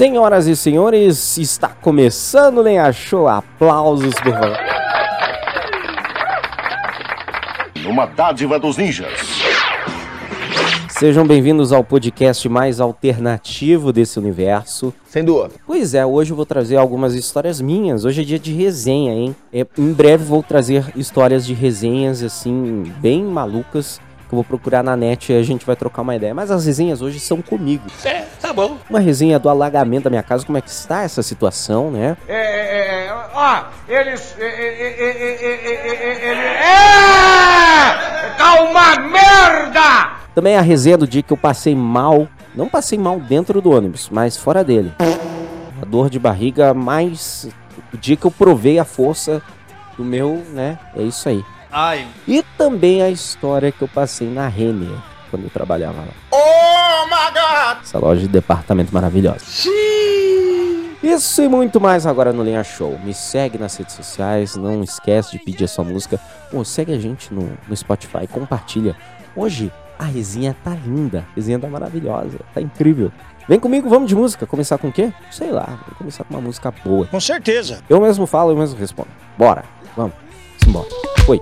Senhoras e senhores, está começando o Lenha Show. Aplausos, por favor. Uma dádiva dos ninjas. Sejam bem-vindos ao podcast mais alternativo desse universo. Sem dúvida. Pois é, hoje eu vou trazer algumas histórias minhas. Hoje é dia de resenha, hein? É, em breve vou trazer histórias de resenhas, assim, bem malucas. Que eu vou procurar na net e a gente vai trocar uma ideia. Mas as resenhas hoje são comigo. É, tá bom. Uma resenha do alagamento da minha casa, como é que está essa situação, né? É, é, é, ó, eles. É, é, é, é, é, é, é, é, tá uma merda! Também a resenha do dia que eu passei mal. Não passei mal dentro do ônibus, mas fora dele. A dor de barriga, mais o dia que eu provei a força do meu, né? É isso aí. Ai. E também a história que eu passei na Renner, quando eu trabalhava lá. Oh my god! Essa loja de departamento maravilhosa. Isso e muito mais agora no Linha Show. Me segue nas redes sociais, não esquece de pedir a sua música. Pô, segue a gente no, no Spotify, compartilha. Hoje a resenha tá linda, a resenha tá maravilhosa, tá incrível. Vem comigo, vamos de música. Começar com o quê? Sei lá, vamos começar com uma música boa. Com certeza. Eu mesmo falo, eu mesmo respondo. Bora, vamos, 什么？喂。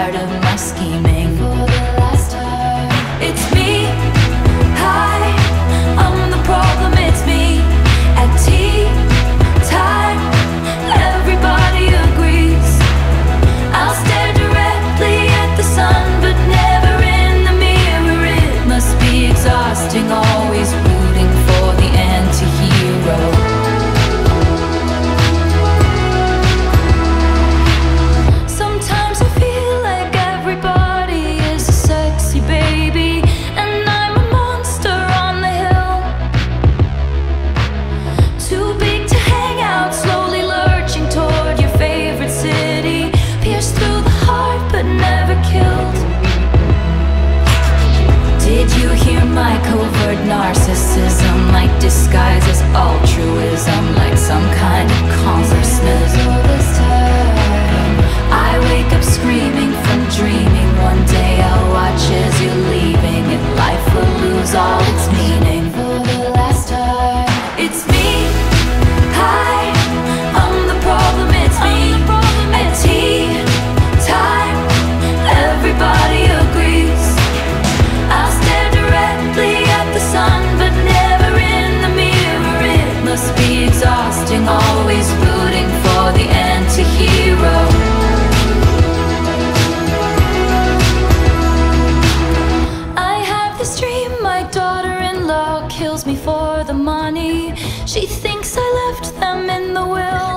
tired of money. She thinks I left them in the will.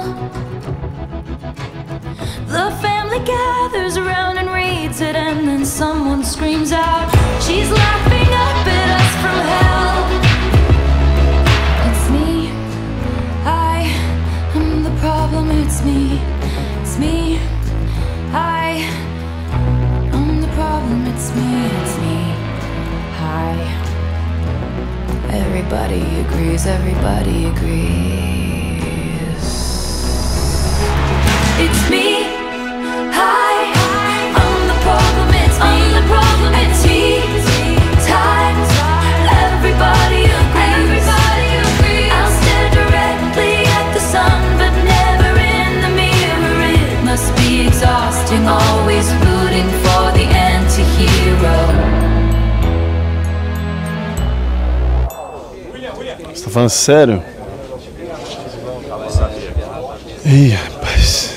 The family gathers around and reads it, and then someone screams out, She's laughing up at us from hell. It's me. I am the problem. It's me. It's me. I am the problem. It's me. It's me. Hi. Everybody agrees. Everybody agrees. It's me. Hi. I'm the problem. It's me. I'm the problem. It's tea Falando sério? Ih, rapaz.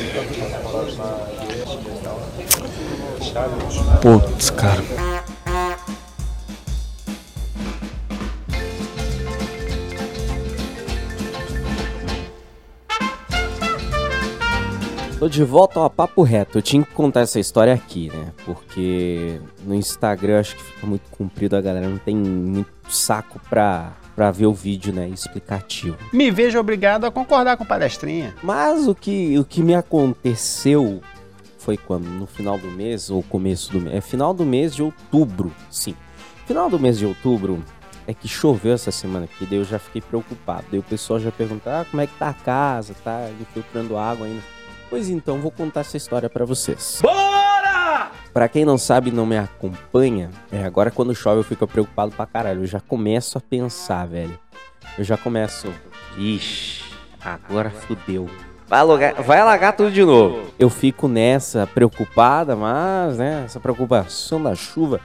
Putz, cara. Tô de volta ao papo reto. Eu tinha que contar essa história aqui, né? Porque no Instagram acho que fica muito comprido, a galera não tem muito saco pra, pra ver o vídeo, né? Explicativo. Me vejo obrigado a concordar com o palestrinha. Mas o que, o que me aconteceu foi quando? No final do mês ou começo do mês? É final do mês de outubro, sim. Final do mês de outubro é que choveu essa semana aqui, daí eu já fiquei preocupado. Daí o pessoal já perguntou, ah, como é que tá a casa, tá infiltrando água ainda. Pois então, vou contar essa história pra vocês. Bora! Pra quem não sabe e não me acompanha, é, agora quando chove eu fico preocupado pra caralho. Eu já começo a pensar, velho. Eu já começo. Ixi, agora fudeu. Vai alagar, vai alagar tudo de novo. Eu fico nessa preocupada, mas, né, essa preocupação da chuva.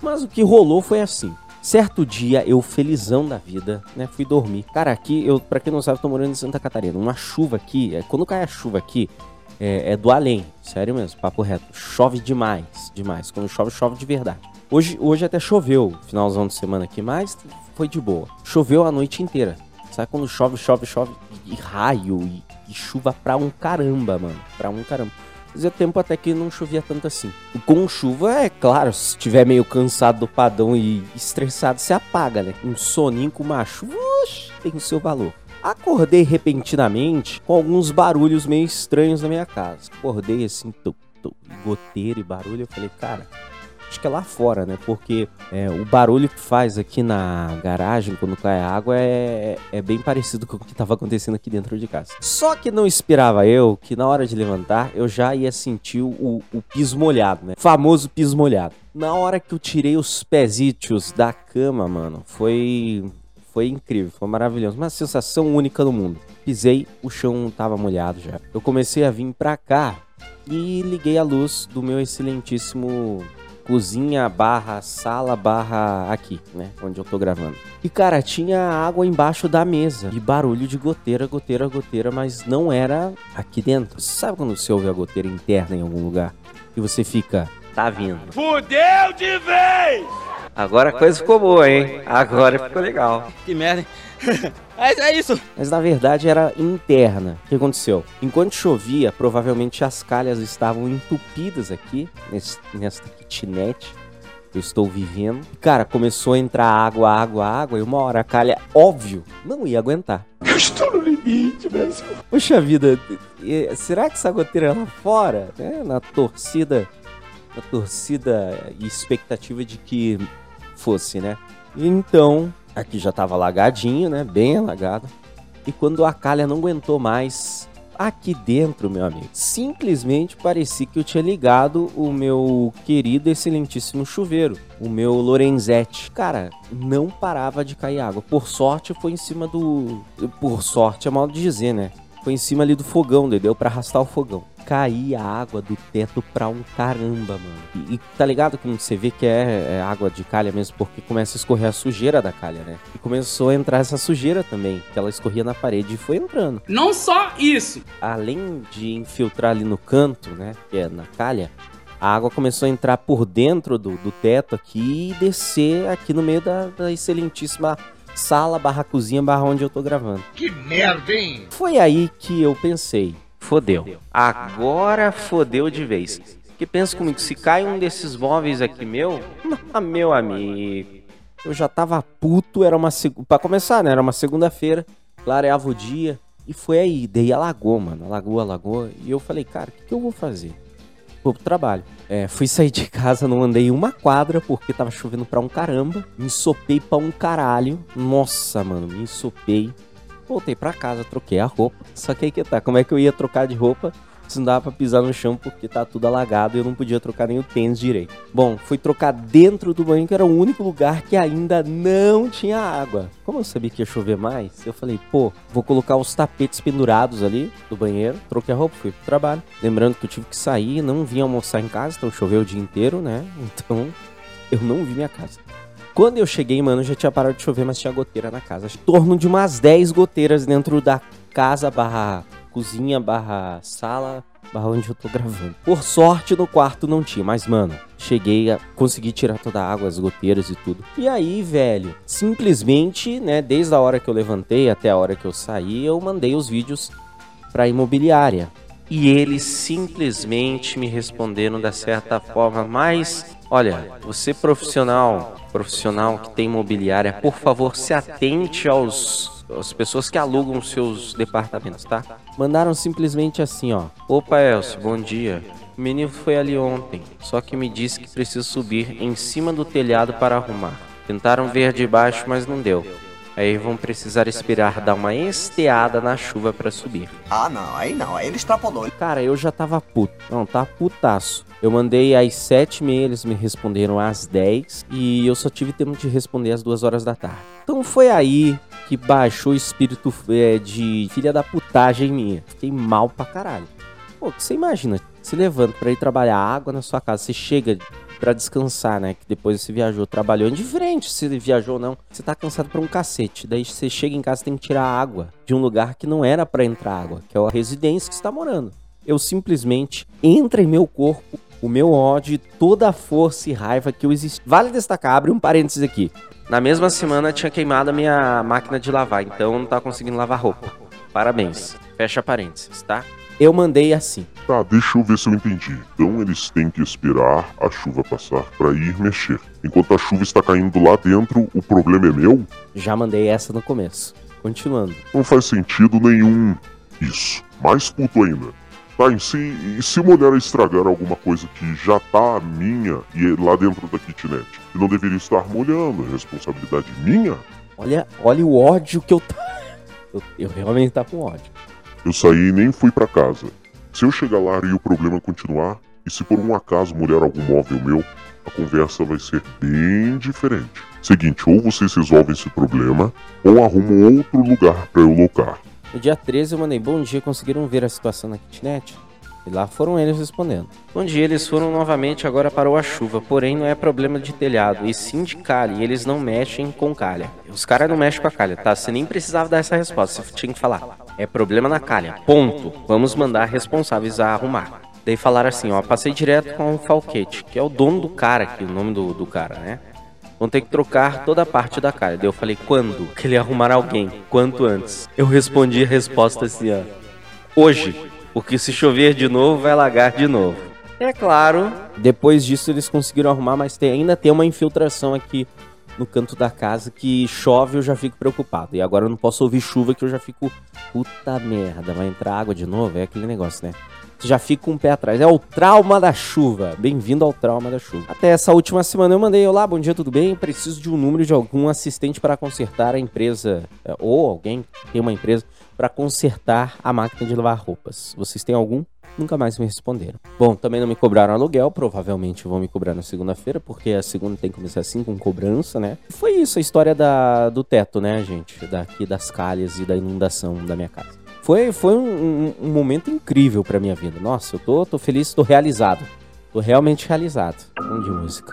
Mas o que rolou foi assim. Certo dia, eu felizão da vida, né, fui dormir. Cara, aqui, eu, pra quem não sabe, eu tô morando em Santa Catarina. Uma chuva aqui, é, quando cai a chuva aqui, é, é do além. Sério mesmo, papo reto. Chove demais, demais. Quando chove, chove de verdade. Hoje, hoje até choveu, finalzão de semana aqui, mas foi de boa. Choveu a noite inteira. Sabe quando chove, chove, chove e, raio e, e chuva pra um caramba, mano. Pra um caramba. Fazia tempo até que não chovia tanto assim. Com chuva, é claro, se estiver meio cansado do padrão e estressado, você apaga, né? Um soninho com uma chuva, oxe, tem o seu valor. Acordei repentinamente com alguns barulhos meio estranhos na minha casa. Acordei assim, tu, tu, goteiro e barulho. Eu falei, cara, acho que é lá fora, né? Porque é, o barulho que faz aqui na garagem quando cai água é, é bem parecido com o que estava acontecendo aqui dentro de casa. Só que não esperava eu que na hora de levantar eu já ia sentir o, o piso molhado, né? Famoso piso molhado. Na hora que eu tirei os pezitos da cama, mano, foi foi incrível, foi maravilhoso, uma sensação única no mundo. Pisei, o chão tava molhado já. Eu comecei a vir pra cá e liguei a luz do meu excelentíssimo cozinha barra sala barra aqui, né? Onde eu tô gravando. E cara, tinha água embaixo da mesa. E barulho de goteira, goteira, goteira, mas não era aqui dentro. Sabe quando você ouve a goteira interna em algum lugar? E você fica, tá vindo. Fudeu de vez! Agora a coisa ficou boa, hein? Agora ficou legal. Que merda, hein? Mas é isso. Mas na verdade era interna. O que aconteceu? Enquanto chovia, provavelmente as calhas estavam entupidas aqui, nesse, nesta kitnet que eu estou vivendo. E, cara, começou a entrar água, água, água, e uma hora a calha, óbvio, não ia aguentar. Eu estou no limite. Brasil. Poxa vida, será que essa goteira é lá fora, né? Na torcida, na torcida e expectativa de que fosse, né? Então, aqui já tava alagadinho, né? Bem alagado. E quando a calha não aguentou mais, aqui dentro, meu amigo, simplesmente parecia que eu tinha ligado o meu querido, excelentíssimo chuveiro, o meu Lorenzetti. Cara, não parava de cair água. Por sorte, foi em cima do. Por sorte é modo de dizer, né? Foi em cima ali do fogão, entendeu? Pra arrastar o fogão. Caía água do teto pra um caramba, mano. E, e tá ligado como você vê que é, é água de calha mesmo? Porque começa a escorrer a sujeira da calha, né? E começou a entrar essa sujeira também, que ela escorria na parede e foi entrando. Não só isso. Além de infiltrar ali no canto, né? Que é na calha, a água começou a entrar por dentro do, do teto aqui e descer aqui no meio da, da excelentíssima sala barra cozinha barra onde eu tô gravando. Que merda, hein? Foi aí que eu pensei, fodeu. Agora fodeu de vez. Porque pensa comigo, se cai um desses móveis aqui meu, ah, meu amigo, eu já tava puto, era uma segunda, para começar, né, era uma segunda-feira, clareava o dia, e foi aí, daí alagou, mano, alagou, alagou, e eu falei, cara, o que, que eu vou fazer? Vou pro trabalho. É, fui sair de casa, não andei uma quadra, porque tava chovendo pra um caramba, me ensopei pra um caralho, nossa, mano, me ensopei, Voltei pra casa, troquei a roupa. Só que aí que tá, como é que eu ia trocar de roupa se não dava pra pisar no chão porque tá tudo alagado e eu não podia trocar nem o tênis direito? Bom, fui trocar dentro do banho, que era o único lugar que ainda não tinha água. Como eu sabia que ia chover mais, eu falei, pô, vou colocar os tapetes pendurados ali do banheiro. Troquei a roupa, fui pro trabalho. Lembrando que eu tive que sair, não vim almoçar em casa, então choveu o dia inteiro, né? Então eu não vi minha casa. Quando eu cheguei, mano, já tinha parado de chover, mas tinha goteira na casa. Em torno de umas 10 goteiras dentro da casa barra cozinha barra sala barra onde eu tô gravando. Por sorte, no quarto não tinha, mas, mano, cheguei a conseguir tirar toda a água, as goteiras e tudo. E aí, velho, simplesmente, né, desde a hora que eu levantei até a hora que eu saí, eu mandei os vídeos pra imobiliária. E eles simplesmente me responderam da certa forma, mas olha, você profissional, profissional que tem imobiliária, por favor, se atente aos as pessoas que alugam seus departamentos, tá? Mandaram simplesmente assim, ó. Opa, Elcio, bom dia. O menino foi ali ontem, só que me disse que precisa subir em cima do telhado para arrumar. Tentaram ver de baixo, mas não deu. Aí vão precisar esperar dar uma esteada na chuva para subir. Ah, não, aí não, aí ele extrapolou. Cara, eu já tava puto. Não, tá putaço. Eu mandei às 7 h eles me responderam às 10 e eu só tive tempo de responder às 2 horas da tarde. Então foi aí que baixou o espírito é, de filha da putagem minha. Fiquei mal pra caralho. Pô, que você imagina, se levanta pra ir trabalhar água na sua casa, você chega pra descansar, né? Que depois você viajou, trabalhou, indiferente se viajou ou não, você tá cansado pra um cacete. Daí você chega em casa tem que tirar água de um lugar que não era pra entrar água, que é a residência que você tá morando. Eu simplesmente entra em meu corpo o meu ódio e toda a força e raiva que eu existi. Vale destacar, abre um parênteses aqui. Na mesma semana tinha queimado a minha máquina de lavar, então não tava conseguindo lavar roupa. Parabéns. Fecha parênteses, tá? Eu mandei assim. Tá, deixa eu ver se eu entendi. Então eles têm que esperar a chuva passar pra ir mexer. Enquanto a chuva está caindo lá dentro, o problema é meu? Já mandei essa no começo. Continuando. Não faz sentido nenhum isso. Mais puto ainda. Tá, e se, e se uma mulher estragar alguma coisa que já tá minha e é lá dentro da kitnet? E não deveria estar molhando, é responsabilidade minha? Olha, olha o ódio que eu tá. Eu, eu realmente tá com ódio. Eu saí e nem fui pra casa. Se eu chegar lá e o problema continuar, e se por um acaso molhar algum móvel meu, a conversa vai ser bem diferente. Seguinte, ou vocês resolvem esse problema, ou arrumam outro lugar pra eu locar. No dia 13 eu mandei bom dia, conseguiram ver a situação na kitnet? E lá foram eles respondendo. Bom dia, eles foram novamente, agora parou a chuva, porém não é problema de telhado, e sim de calha, e eles não mexem com calha. Os caras não mexem com a calha, tá? Você nem precisava dar essa resposta, você tinha que falar. É problema na calha, ponto. Vamos mandar responsáveis a arrumar. Daí falaram assim, ó, passei direto com o Falquete, que é o dono do cara aqui, o nome do, do cara, né? Vão ter que trocar toda a parte da calha. Daí eu falei, quando? Que ele arrumar alguém. Quanto antes? Eu respondi a resposta assim, ó. Hoje. Porque se chover de novo, vai alagar de novo. É claro. Depois disso eles conseguiram arrumar, mas tem, ainda tem uma infiltração aqui no canto da casa que chove eu já fico preocupado. E agora eu não posso ouvir chuva que eu já fico, puta merda, vai entrar água de novo? É aquele negócio, né? Já fica com um pé atrás. É o trauma da chuva. Bem-vindo ao trauma da chuva. Até essa última semana eu mandei: Olá, bom dia, tudo bem? Preciso de um número de algum assistente para consertar a empresa, é, ou alguém que tem uma empresa, para consertar a máquina de lavar roupas. Vocês têm algum? Nunca mais me responderam. Bom, também não me cobraram aluguel, provavelmente vão me cobrar na segunda-feira, porque a segunda tem que começar assim, com cobrança, né? Foi isso a história da, do teto, né, gente? Daqui das calhas e da inundação da minha casa. Foi, foi um, um- um momento incrível pra minha vida. Nossa, eu tô, tô feliz, tô realizado. Tô realmente realizado. Vamos de música.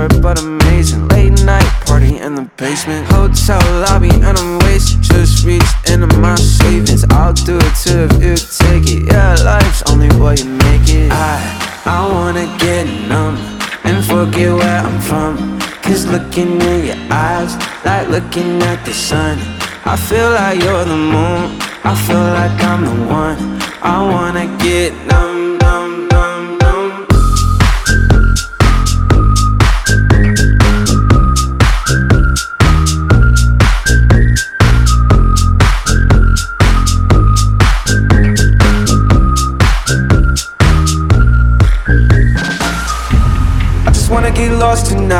short but amazing. Late night party in the basement, hotel lobby, and I'm wasted. Just reach into my savings. I'll do it too if you take it. Yeah, life's only what you make it. I, I wanna get numb and forget where I'm from. Cause looking in your eyes, like looking at the sun. I feel like you're the moon. I feel like I'm the one. I wanna get numb, numb,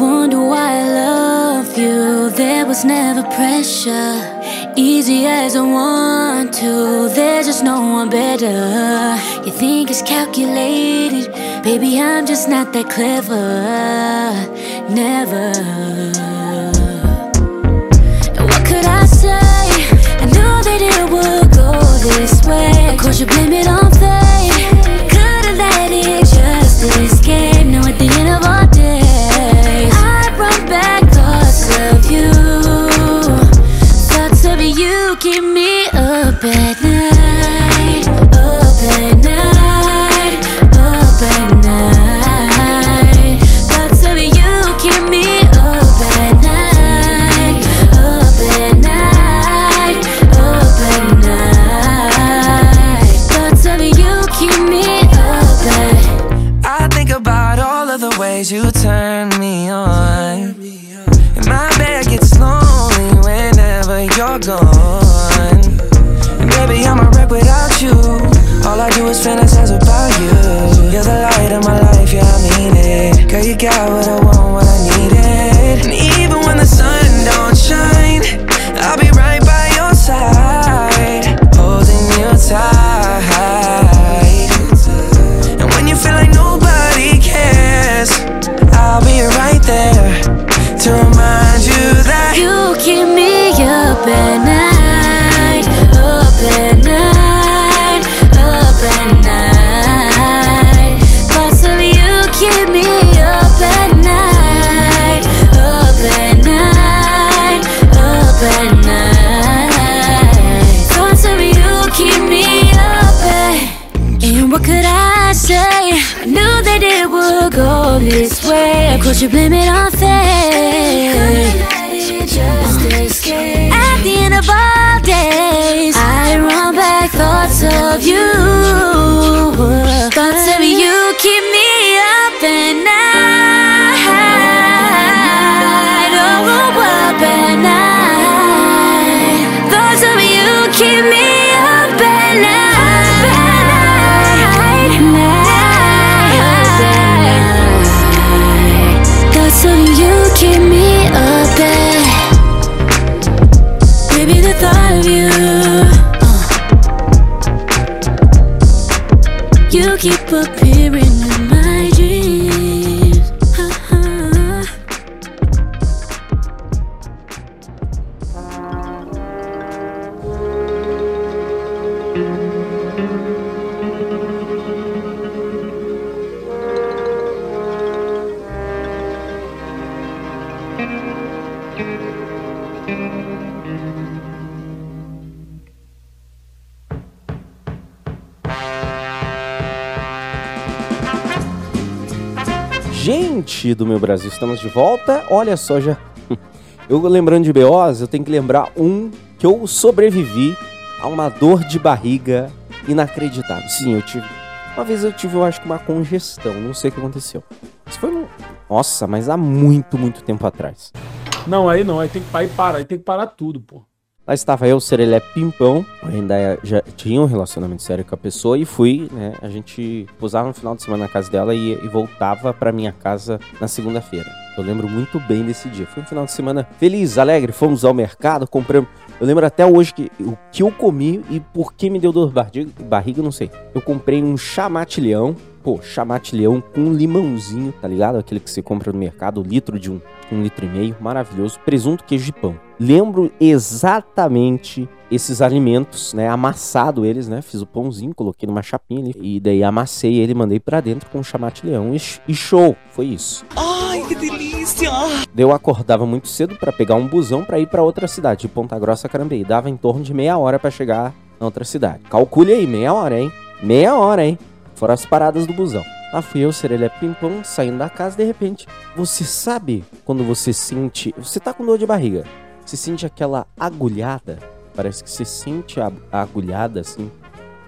wonder why I love you. There was never pressure. Easy as I want to. There's just no one better. You think it's calculated. Baby, I'm just not that clever. Never. What could I say? I knew that it would go this way. Of course, you blame it on fate. Could've let it just escape. Now at the end of our got what I want, what I way. Of course, you blame it on do meu Brasil, estamos de volta. Olha só, já. Eu lembrando de BOs, eu tenho que lembrar um que eu sobrevivi a uma dor de barriga inacreditável. Sim, eu tive. Uma vez eu tive, eu acho que uma congestão, não sei o que aconteceu. Isso foi no. Nossa, mas há muito, muito tempo atrás. Não, aí não, aí tem que aí para, aí tem que parar tudo, pô. Lá estava eu, Serelé Pimpão, eu ainda já tinha um relacionamento sério com a pessoa e fui, né? A gente posava no final de semana na casa dela e, e voltava pra minha casa na segunda-feira. Eu lembro muito bem desse dia. Foi um final de semana feliz, alegre, fomos ao mercado, compramos. Eu lembro até hoje que o que eu comi e por que me deu dor de barriga, não sei. Eu comprei um chamatilhão, pô, chamatilhão com limãozinho, tá ligado? Aquele que você compra no mercado, litro de um, um litro e meio, maravilhoso. Presunto, queijo e pão. Lembro exatamente esses alimentos, né? Amassado eles, né? Fiz o pãozinho, coloquei numa chapinha ali. E daí amassei ele, mandei pra dentro com o chamatilhão e, e show. Foi isso. Ai, que delícia! Eu acordava muito cedo pra pegar um busão pra ir pra outra cidade, de Ponta Grossa, Carambeí. Dava em torno de meia hora pra chegar na outra cidade. Calcule aí, meia hora, hein? Meia hora, hein? Fora as paradas do busão. Lá fui eu, Serelé Pimpão, saindo da casa, de repente, você sabe quando você sente. Você tá com dor de barriga. Você sente aquela agulhada. Parece que você sente a, agulhada assim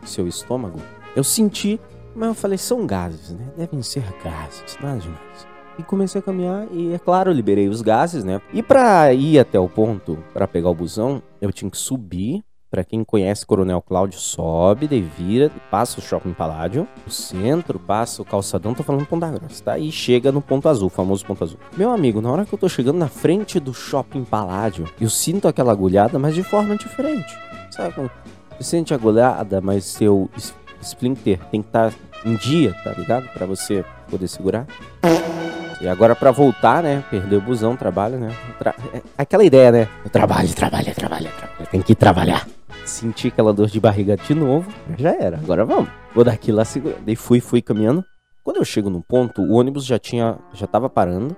no seu estômago. Eu senti, mas eu falei, são gases, né? Devem ser gases, nada demais. E comecei a caminhar e, é claro, liberei os gases, né? E pra ir até o ponto, pra pegar o busão, eu tinha que subir. Pra quem conhece Coronel Cláudio, sobe, daí vira, passa o Shopping Paládio, o centro, passa o calçadão, tô falando Ponta Grossa, tá? E chega no ponto azul, famoso ponto azul. Meu amigo, na hora que eu tô chegando na frente do Shopping Paládio, eu sinto aquela agulhada, mas de forma diferente. Sabe quando você sente agulhada, mas seu splinter tem que estar em dia, tá ligado? Pra você poder segurar. E agora pra voltar, né? Perder o busão, trabalho, né? Tra- é Aquela ideia, né? Eu trabalho, trabalho, trabalho, trabalho. Tem que trabalhar. Senti aquela dor de barriga de novo. Já era, agora vamos. Vou daqui lá segura. Daí fui, fui caminhando. Quando eu chego no ponto, o ônibus já tinha. já tava parando.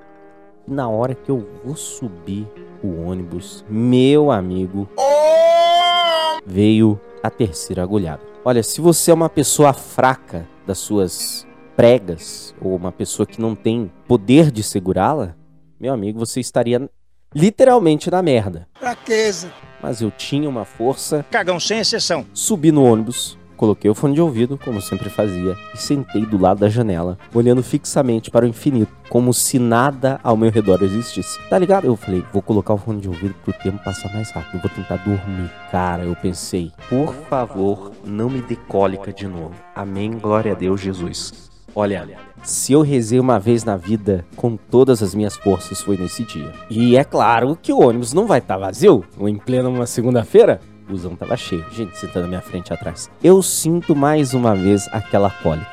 E na hora que eu vou subir o ônibus, meu amigo. Veio a terceira agulhada. Olha, se você é uma pessoa fraca das suas pregas, ou uma pessoa que não tem poder de segurá-la, meu amigo, você estaria literalmente na merda. Fraqueza. Mas eu tinha uma força. Cagão sem exceção. Subi no ônibus, coloquei o fone de ouvido, como sempre fazia, e sentei do lado da janela, olhando fixamente para o infinito, como se nada ao meu redor existisse. Tá ligado? Eu falei, vou colocar o fone de ouvido pro tempo passar mais rápido, eu vou tentar dormir. Cara, eu pensei, por favor, não me dê cólica de novo. Amém, glória a Deus, Jesus. Olha, se eu rezei uma vez na vida com todas as minhas forças foi nesse dia. E é claro que o ônibus não vai estar vazio, ou em plena uma segunda-feira. O busão tava cheio, gente sentando na minha frente e atrás. Eu sinto mais uma vez aquela cólica.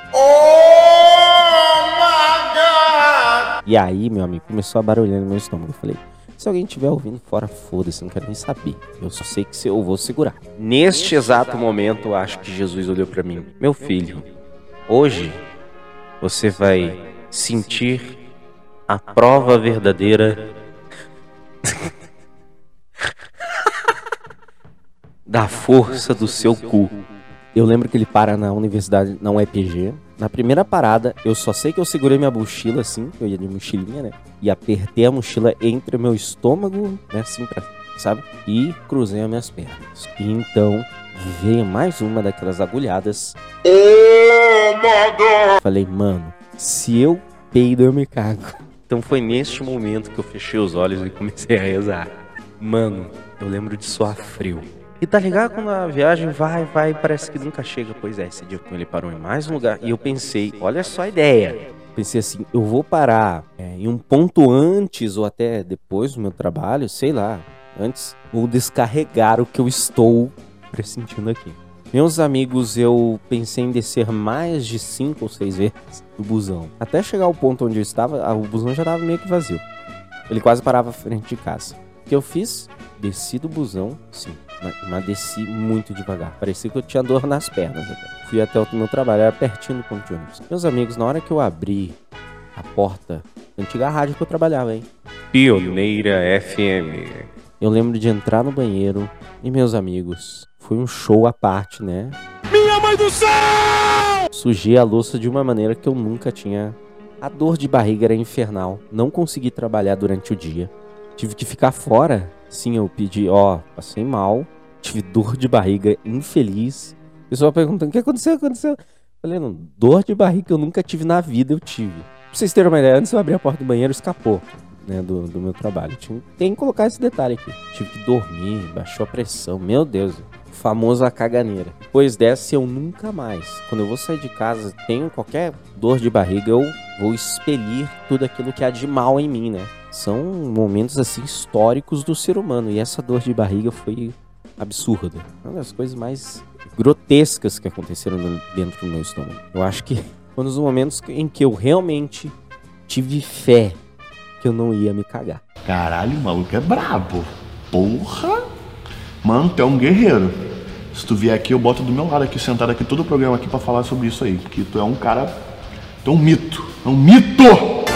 E aí, meu amigo, começou a barulhar no meu estômago. Eu falei, se alguém estiver ouvindo fora, foda-se, não quero nem saber. Eu só sei que se eu vou segurar. Neste exato momento, acho que Jesus olhou pra mim. Meu filho, hoje você vai sentir a prova verdadeira da força do seu cu. Eu lembro que ele para na universidade, na UEPG. Na primeira parada, eu só sei que eu segurei minha mochila assim, eu ia de mochilinha, né? E apertei a mochila entre o meu estômago, né? Assim, pra, sabe? E cruzei as minhas pernas. E então veio mais uma daquelas agulhadas. Falei, mano, se eu peido, eu me cago. Então foi neste momento que eu fechei os olhos e comecei a rezar. Mano, eu lembro de suar frio. E tá ligado quando a viagem vai, vai, parece que nunca chega. Pois é, esse dia ele parou em mais um lugar. E eu pensei, olha só a ideia. Pensei assim, eu vou parar é, em um ponto antes ou até depois do meu trabalho, sei lá. Antes, vou descarregar o que eu estou pressentindo aqui. Meus amigos, eu pensei em descer mais de cinco ou seis vezes do busão. Até chegar ao ponto onde eu estava, ah, o busão já estava meio que vazio. Ele quase parava à frente de casa. O que eu fiz? Desci do busão, sim, mas, desci muito devagar. Parecia que eu tinha dor nas pernas até. Fui até o meu trabalho, era pertinho do ponto de ônibus. Meus amigos, na hora que eu abri a porta, antiga rádio que eu trabalhava, hein? Pioneira FM. Eu lembro de entrar no banheiro e meus amigos, foi um show à parte, né? Minha mãe do céu! Sujei a louça de uma maneira que eu nunca tinha. A dor de barriga era infernal. Não consegui trabalhar durante o dia. Tive que ficar fora. Sim, eu pedi, ó, passei mal. Tive dor de barriga infeliz. Pessoal perguntando: o que aconteceu? O que aconteceu? Falei, não, dor de barriga que eu nunca tive na vida, eu tive. Pra vocês terem uma ideia, antes eu abrir a porta do banheiro, escapou. Né, do, do meu trabalho. Tinha, tem que colocar esse detalhe aqui. Tive que dormir, baixou a pressão. Meu Deus, famoso a caganeira. Depois dessa, eu nunca mais. Quando eu vou sair de casa, tenho qualquer dor de barriga, eu vou expelir tudo aquilo que há de mal em mim, né? São momentos assim históricos do ser humano. E essa dor de barriga foi absurda. Uma das coisas mais grotescas que aconteceram dentro do meu estômago. Eu acho que foi um dos momentos em que eu realmente tive fé que eu não ia me cagar. Caralho, o maluco é brabo. Porra! Mano, tu é um guerreiro. Se tu vier aqui, eu boto do meu lado aqui, sentado aqui, todo o programa aqui pra falar sobre isso aí. Que tu é um cara. Tu é um mito. É um mito!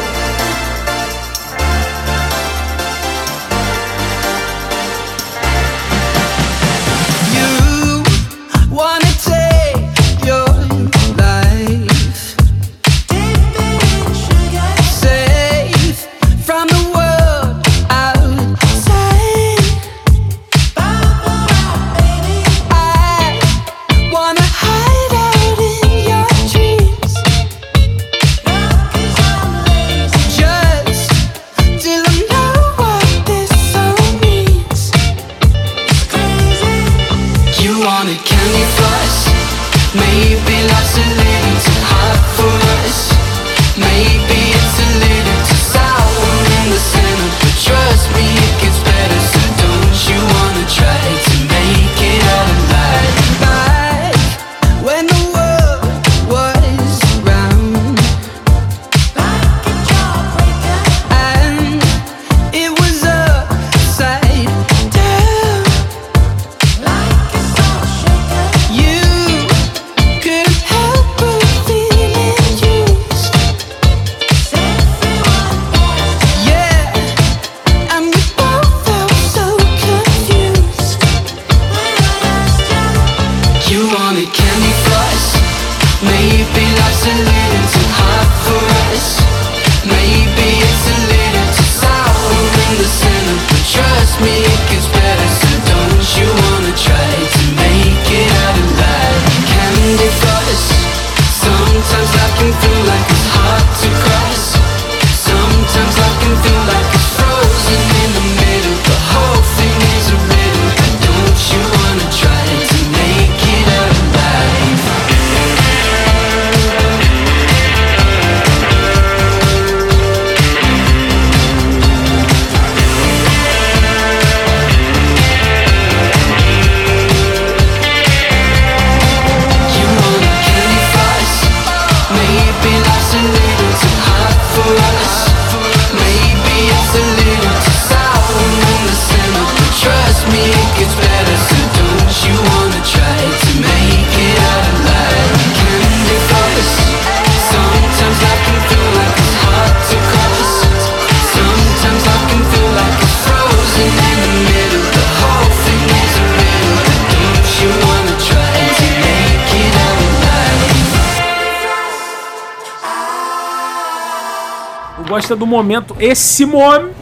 do momento. Esse momento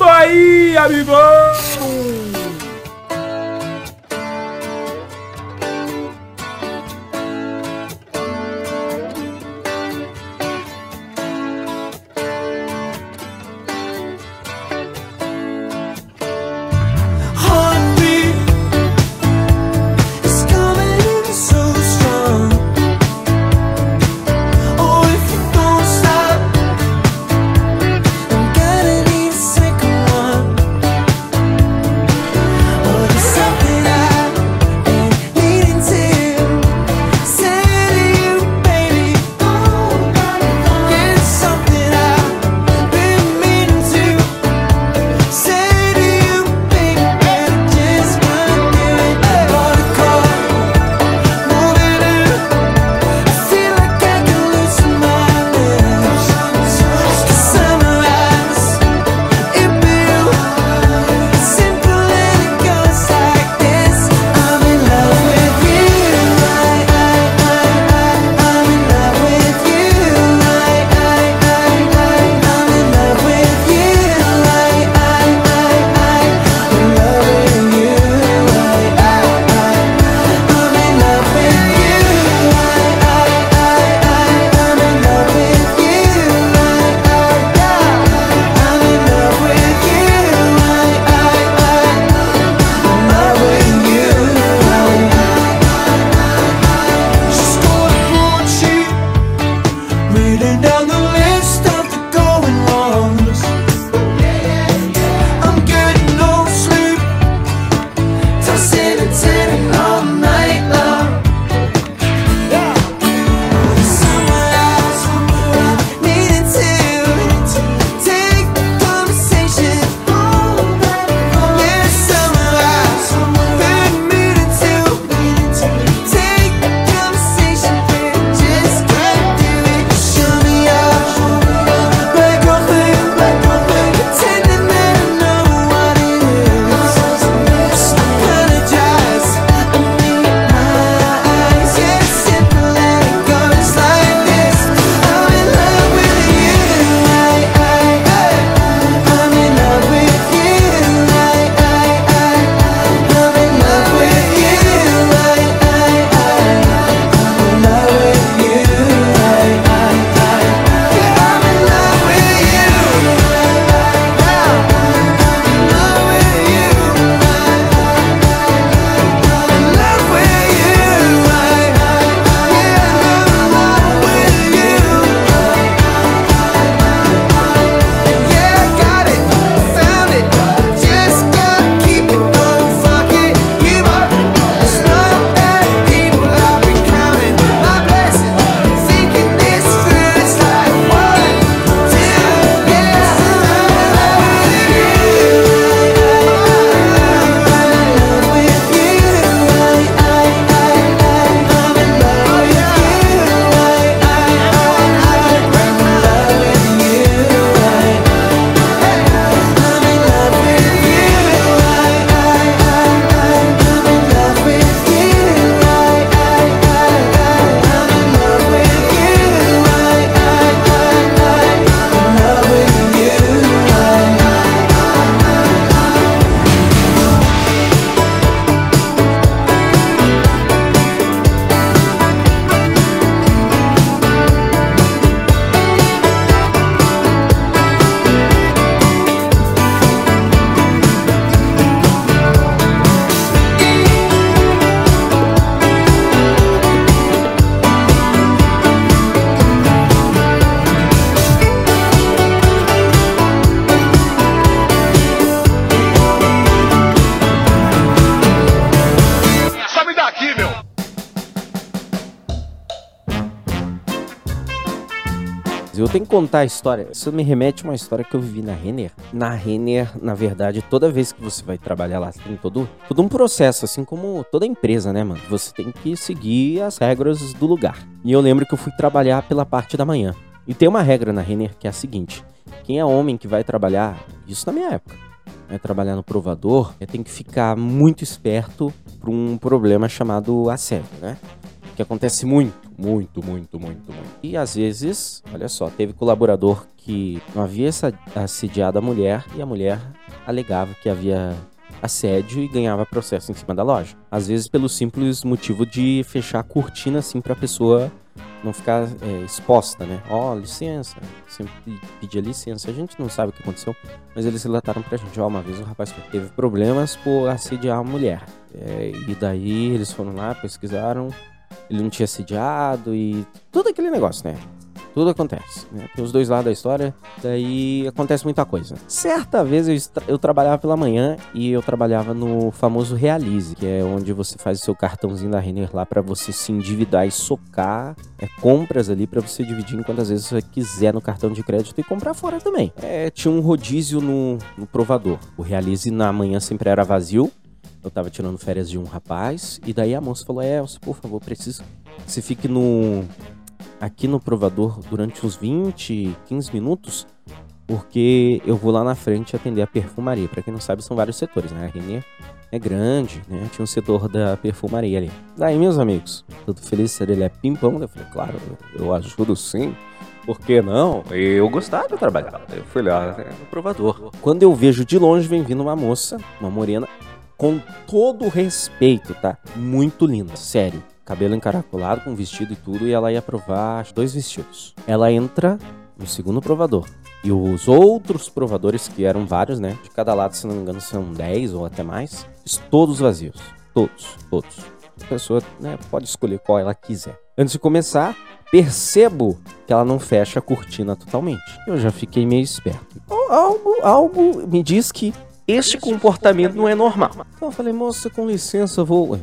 aí, amigos! contar a história, isso me remete a uma história que eu vivi na Renner. Na Renner, na verdade, toda vez que você vai trabalhar lá, tem todo, todo um processo, assim como toda empresa, né, mano? Você tem que seguir as regras do lugar. E eu lembro que eu fui trabalhar pela parte da manhã. E tem uma regra na Renner que é a seguinte: quem é homem que vai trabalhar, isso na minha época, vai trabalhar no provador, é, tem que ficar muito esperto para um problema chamado assédio, né? Que acontece muito muito, muito, muito, muito. E às vezes, olha só, teve colaborador que não havia assediado a mulher e a mulher alegava que havia assédio e ganhava processo em cima da loja. Às vezes pelo simples motivo de fechar a cortina assim para a pessoa não ficar é, exposta, né? Ó, oh, licença, sempre pedia licença. A gente não sabe o que aconteceu, mas eles relataram pra gente, ó, oh, uma vez um rapaz teve problemas por assediar a mulher. É, e daí eles foram lá, pesquisaram, ele não tinha assediado e tudo aquele negócio, né? Tudo acontece, né? Tem os dois lados da história, daí acontece muita coisa. Certa vez eu, eu trabalhava pela manhã e eu trabalhava no famoso Realize, que é onde você faz o seu cartãozinho da Renner lá pra você se endividar e socar é, compras ali pra você dividir em quantas vezes você quiser no cartão de crédito e comprar fora também. É, tinha um rodízio no, no provador. O Realize na manhã sempre era vazio. Eu tava tirando férias de um rapaz e daí a moça falou: Elcio, por favor, preciso que você fique no aqui no provador durante uns 20, 15 minutos, porque eu vou lá na frente atender a perfumaria. Pra quem não sabe, são vários setores, né? A Renner é grande, né? Tinha um setor da perfumaria ali. Daí, meus amigos, tudo feliz, ele é pimpão. Eu falei, claro, eu, eu ajudo sim. Por que não? Eu gostava de trabalhar. Eu fui lá né, no provador. Quando eu vejo de longe, vem vindo uma moça, uma morena, com todo respeito, tá? Muito linda, sério. Cabelo encaracolado, com vestido e tudo, e ela ia provar dois vestidos. Ela entra no segundo provador. E os outros provadores, que eram vários, né? De cada lado, se não me engano, são 10 ou até mais. Todos vazios. Todos, todos. A pessoa né, pode escolher qual ela quiser. Antes de começar, percebo que ela não fecha a cortina totalmente. Eu já fiquei meio esperto. Algo, algo me diz que este comportamento não é normal. Então eu falei, moça, com licença, eu vou.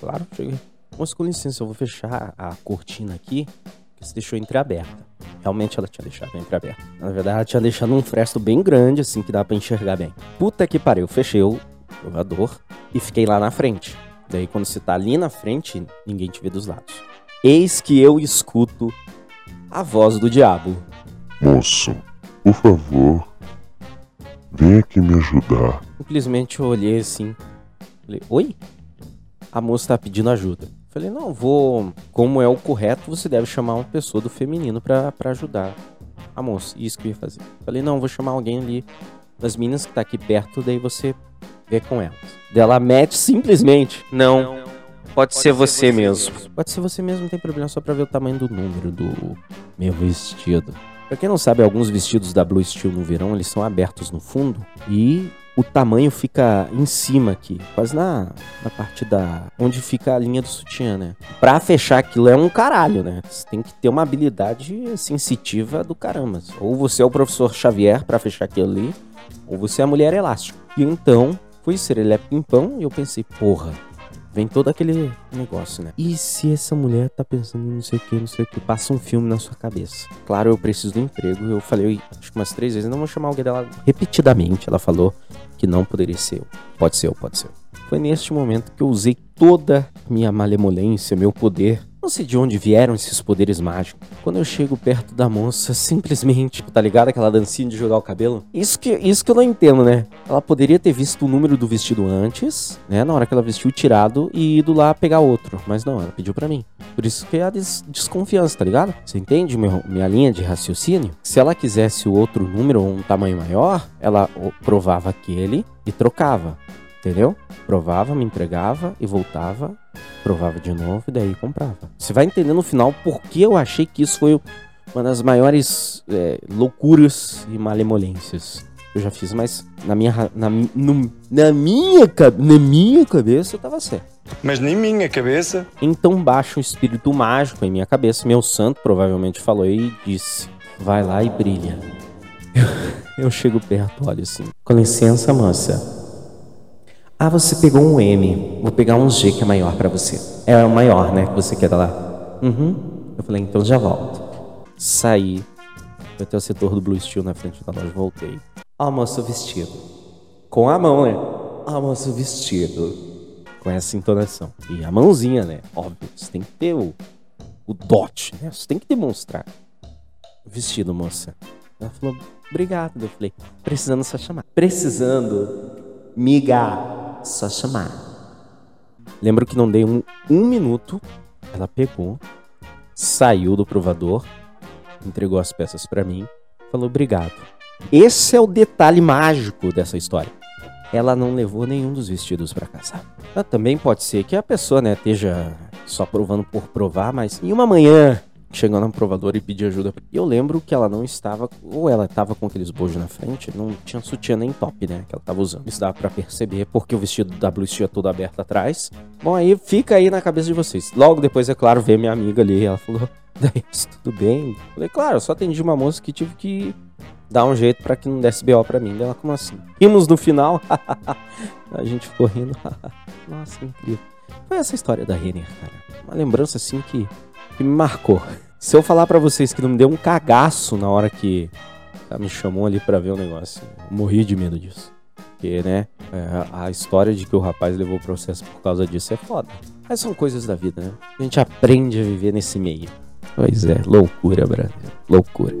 Claro, cheguei. Moça, com licença, eu vou fechar a cortina aqui, que você deixou entreaberta. Realmente ela tinha deixado entreaberta. Na verdade, ela tinha deixado um fresto bem grande, assim, que dá pra enxergar bem. Puta que pariu, fechei o provador e fiquei lá na frente. Daí, quando você tá ali na frente, ninguém te vê dos lados. Eis que eu escuto a voz do diabo. Moço, por favor, venha aqui me ajudar. Simplesmente eu olhei assim. Falei, oi? A moça tá pedindo ajuda. Falei, não, vou. Como é o correto, você deve chamar uma pessoa do feminino pra, pra ajudar a moça. Isso que eu ia fazer. Falei, não, vou chamar alguém ali das meninas que tá aqui perto, daí você vê com elas. Daí ela mete simplesmente. Não. Pode ser você mesmo. Pode ser você mesmo, não tem problema, só pra ver o tamanho do número do meu vestido. Pra quem não sabe, alguns vestidos da Blue Steel no verão, eles são abertos no fundo e o tamanho fica em cima aqui, quase na, na parte da... onde fica a linha do sutiã, né? Pra fechar aquilo é um caralho, né? Você tem que ter uma habilidade sensitiva do caramba. Ou você é o professor Xavier pra fechar aquilo ali, ou você é a mulher elástico. E então, fui ser ele é pimpão e eu pensei, porra, Vem todo aquele negócio, né? E se essa mulher tá pensando não sei o que, não sei o que, passa um filme na sua cabeça. Claro, eu preciso do emprego. Eu falei, acho que umas três vezes, não vou chamar alguém dela repetidamente. Ela falou que não poderia ser eu. Pode ser eu, pode ser eu. Foi neste momento que eu usei toda minha malemolência, meu poder. Não sei de onde vieram esses poderes mágicos. Quando eu chego perto da moça, simplesmente, tá ligado aquela dancinha de jogar o cabelo? Isso que, isso que eu não entendo, né? Ela poderia ter visto o número do vestido antes, né? Na hora que ela vestiu tirado e ido lá pegar outro. Mas não, ela pediu pra mim. Por isso que é a des- desconfiança, tá ligado? Você entende meu, minha linha de raciocínio? Se ela quisesse o outro número ou um tamanho maior, ela provava aquele e trocava. Entendeu? Provava, me entregava e voltava, provava de novo e daí comprava. Você vai entender no final por que eu achei que isso foi uma das maiores é, loucuras e malemolências que eu já fiz, mas na minha, na, no- na, minha, na minha cabeça eu tava certo. Mas nem minha cabeça. Então baixa um espírito mágico em minha cabeça, meu santo provavelmente falou e disse: Vai lá e brilha. Eu chego perto, olho assim. Com licença, moça. Ah, você pegou um M. Vou pegar um G que é maior pra você. É o maior, né? Que você quer lá. Uhum. Eu falei, então já volto. Saí. Fui até o setor do Blue Steel na frente da loja. Voltei. Ó, moço, o vestido. Com a mão, né? Ó, moço, o vestido. Com essa entonação. E a mãozinha, né? Óbvio. Você tem que ter o, o dote, né? Você tem que demonstrar. Vestido, moça. Ela falou, obrigado. Eu falei, precisando só chamar. Precisando, miga, só chamar. Lembro que não dei um, um minuto. Ela pegou, saiu do provador, entregou as peças pra mim, falou obrigado. Esse é o detalhe mágico dessa história. Ela não levou nenhum dos vestidos pra casa. Também pode ser que a pessoa, né, esteja só provando por provar, mas em uma manhã chegou no provador e pediu ajuda. E eu lembro que ela não estava, ou ela estava com aqueles bojos na frente, não tinha sutiã nem top, né, que ela estava usando. Isso dava pra perceber, porque o vestido da Blue tinha todo aberto atrás. Bom, aí fica aí na cabeça de vocês. Logo depois, é claro, veio minha amiga ali, ela falou, daí, tudo bem? Falei, claro, eu só atendi uma moça que tive que dar um jeito pra que não desse BO pra mim. Ela, como assim? Rimos no final, a gente ficou rindo. Nossa, incrível. Foi essa história da Renner, cara. Uma lembrança assim que, que me marcou. Se eu falar pra vocês que não me deu um cagaço na hora que ela me chamou ali pra ver o negócio, morri de medo disso. Porque, né, é, a história de que o rapaz levou o processo por causa disso é foda. Mas são coisas da vida, né? A gente aprende a viver nesse meio. Pois é, loucura, Brasil. Loucura.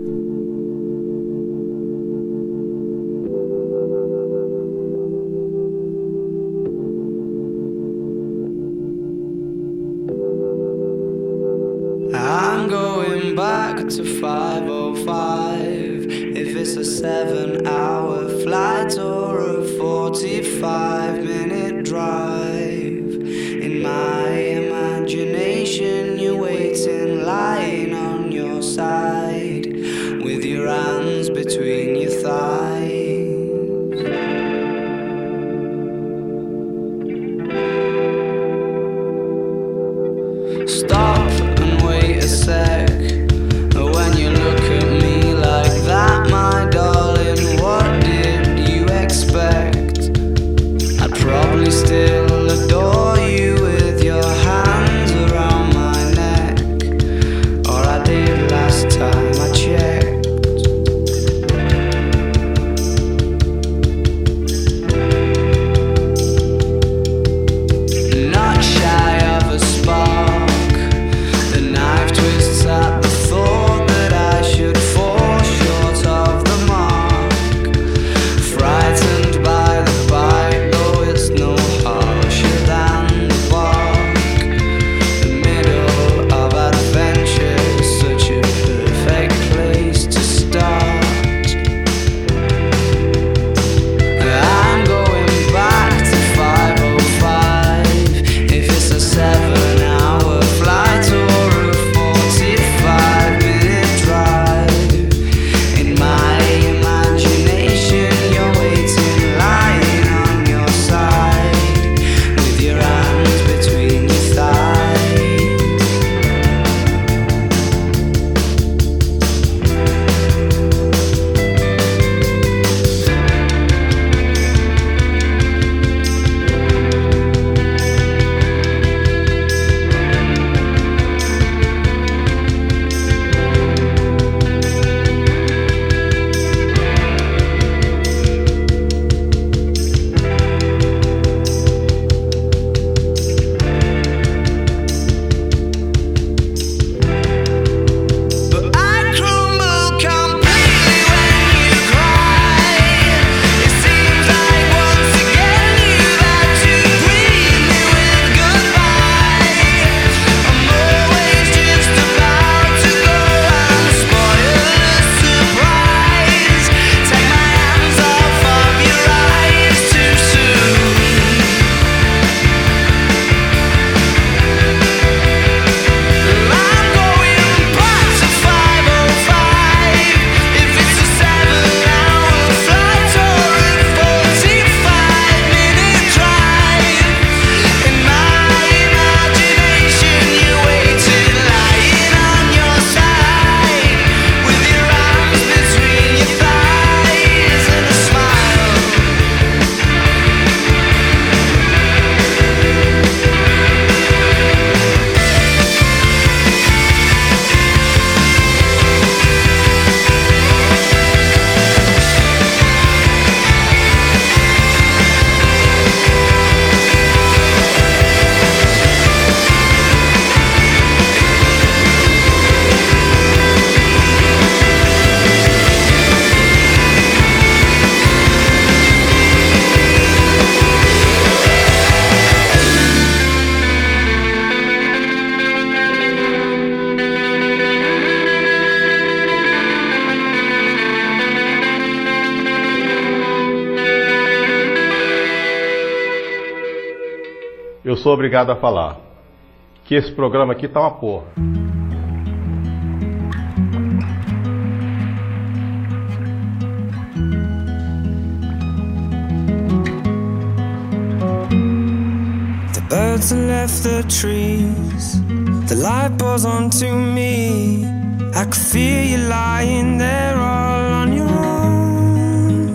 obrigado a falar que esse programa aqui tá uma porra. birds and left the trees. The light pours onto me. I could feel you lying there all on your own.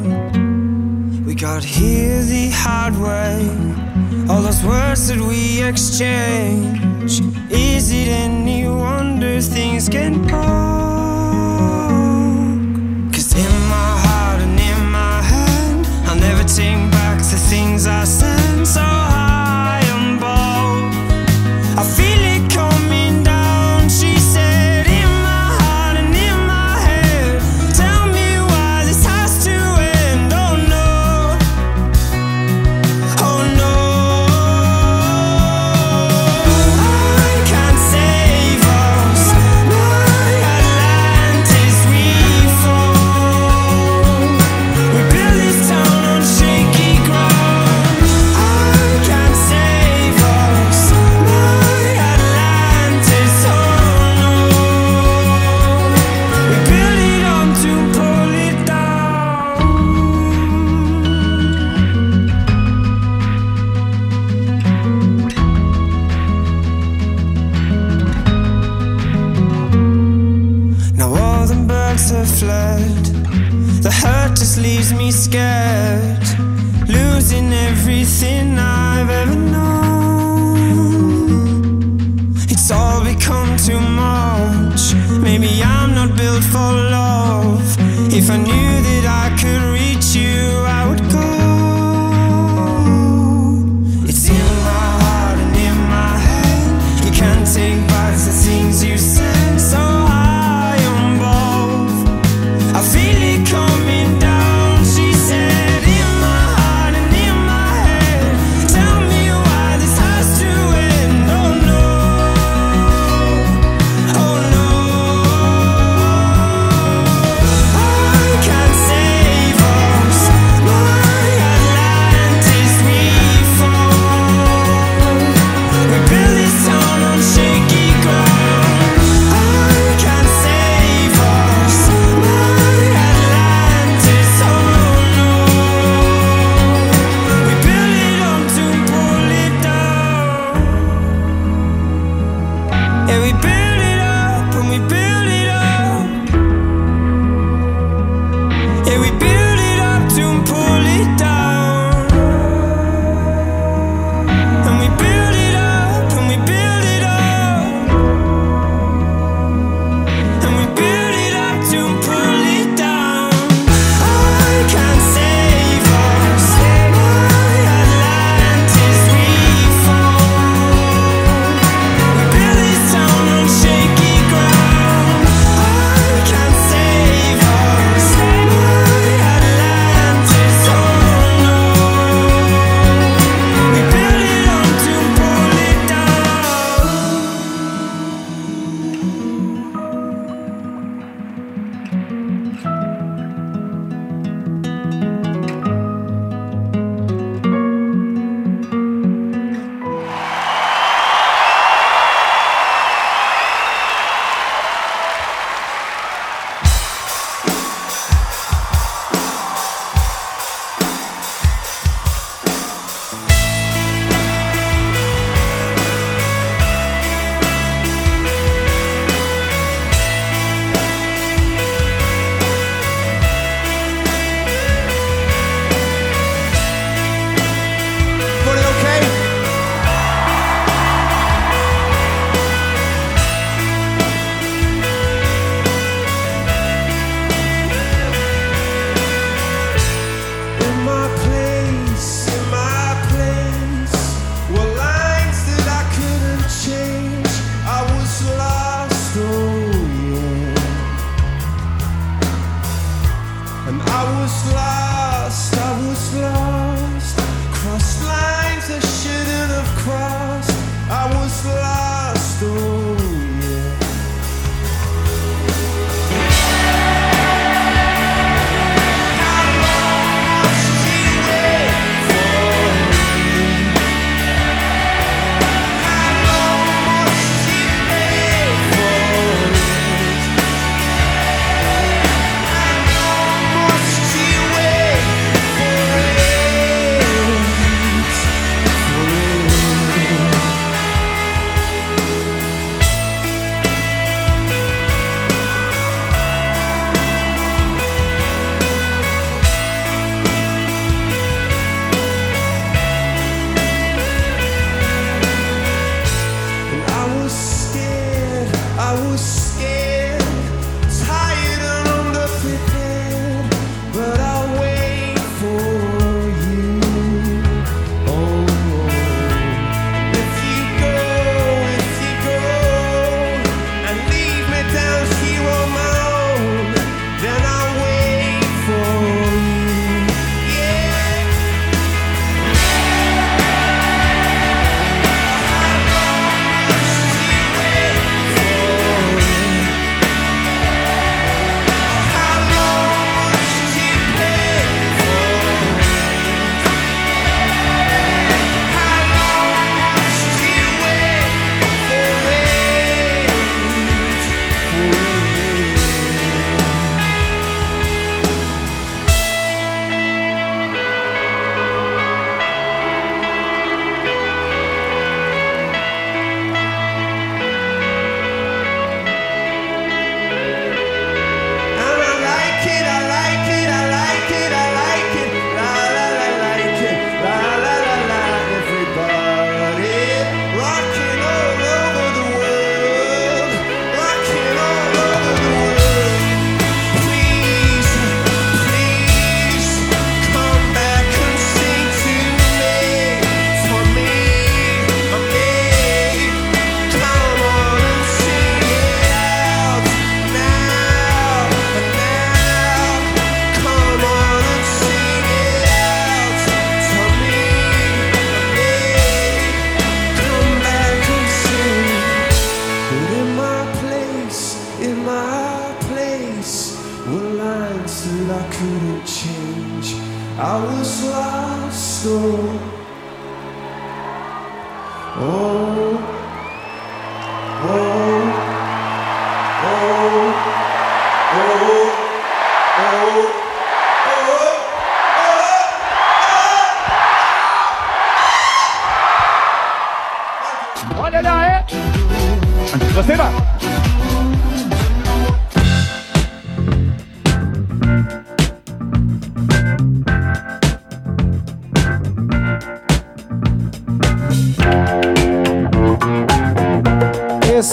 We got here the hard way. All those words that we exchange. Is it any wonder things can pass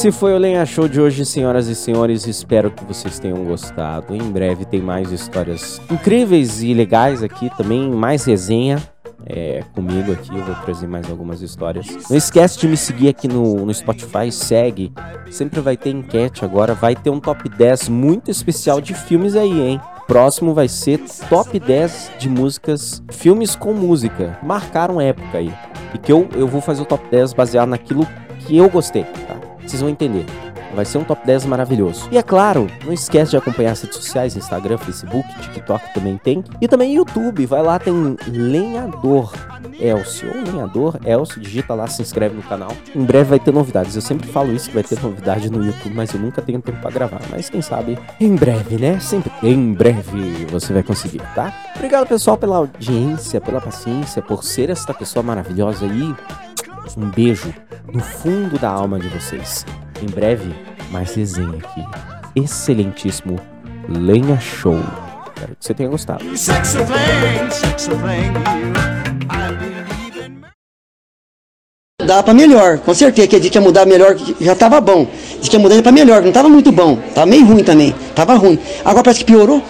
Esse foi o Lenha Show de hoje, senhoras e senhores. Espero que vocês tenham gostado. Em breve tem mais histórias incríveis e legais aqui também, mais resenha. É, comigo aqui, eu vou trazer mais algumas histórias. Não esquece de me seguir aqui no, no Spotify, segue. Sempre vai ter enquete agora, vai ter um top 10 muito especial de filmes aí, hein? Próximo vai ser top 10 de músicas, filmes com música. Marcaram época aí. E que eu, eu vou fazer o top 10 baseado naquilo que eu gostei, tá? Vocês vão entender. Vai ser um top 10 maravilhoso. E é claro, não esquece de acompanhar as redes sociais, Instagram, Facebook, TikTok também tem. E também YouTube, vai lá, tem Lenhador Elcio. Ou Lenhador Elcio, digita lá, se inscreve no canal. Em breve vai ter novidades. Eu sempre falo isso, que vai ter novidade no YouTube, mas eu nunca tenho tempo pra gravar. Mas quem sabe, em breve, né? Sempre em breve você vai conseguir, tá? Obrigado, pessoal, pela audiência, pela paciência, por ser esta pessoa maravilhosa aí. Um beijo no fundo da alma de vocês. Em breve, mais resenha aqui. Excelentíssimo Lenha Show. Espero que você tenha gostado. Dá pra melhor, com certeza. Que a gente ia mudar melhor, já tava bom. Diz que ia mudar pra melhor, não tava muito bom. Tava meio ruim também. Tava ruim. Agora parece que piorou.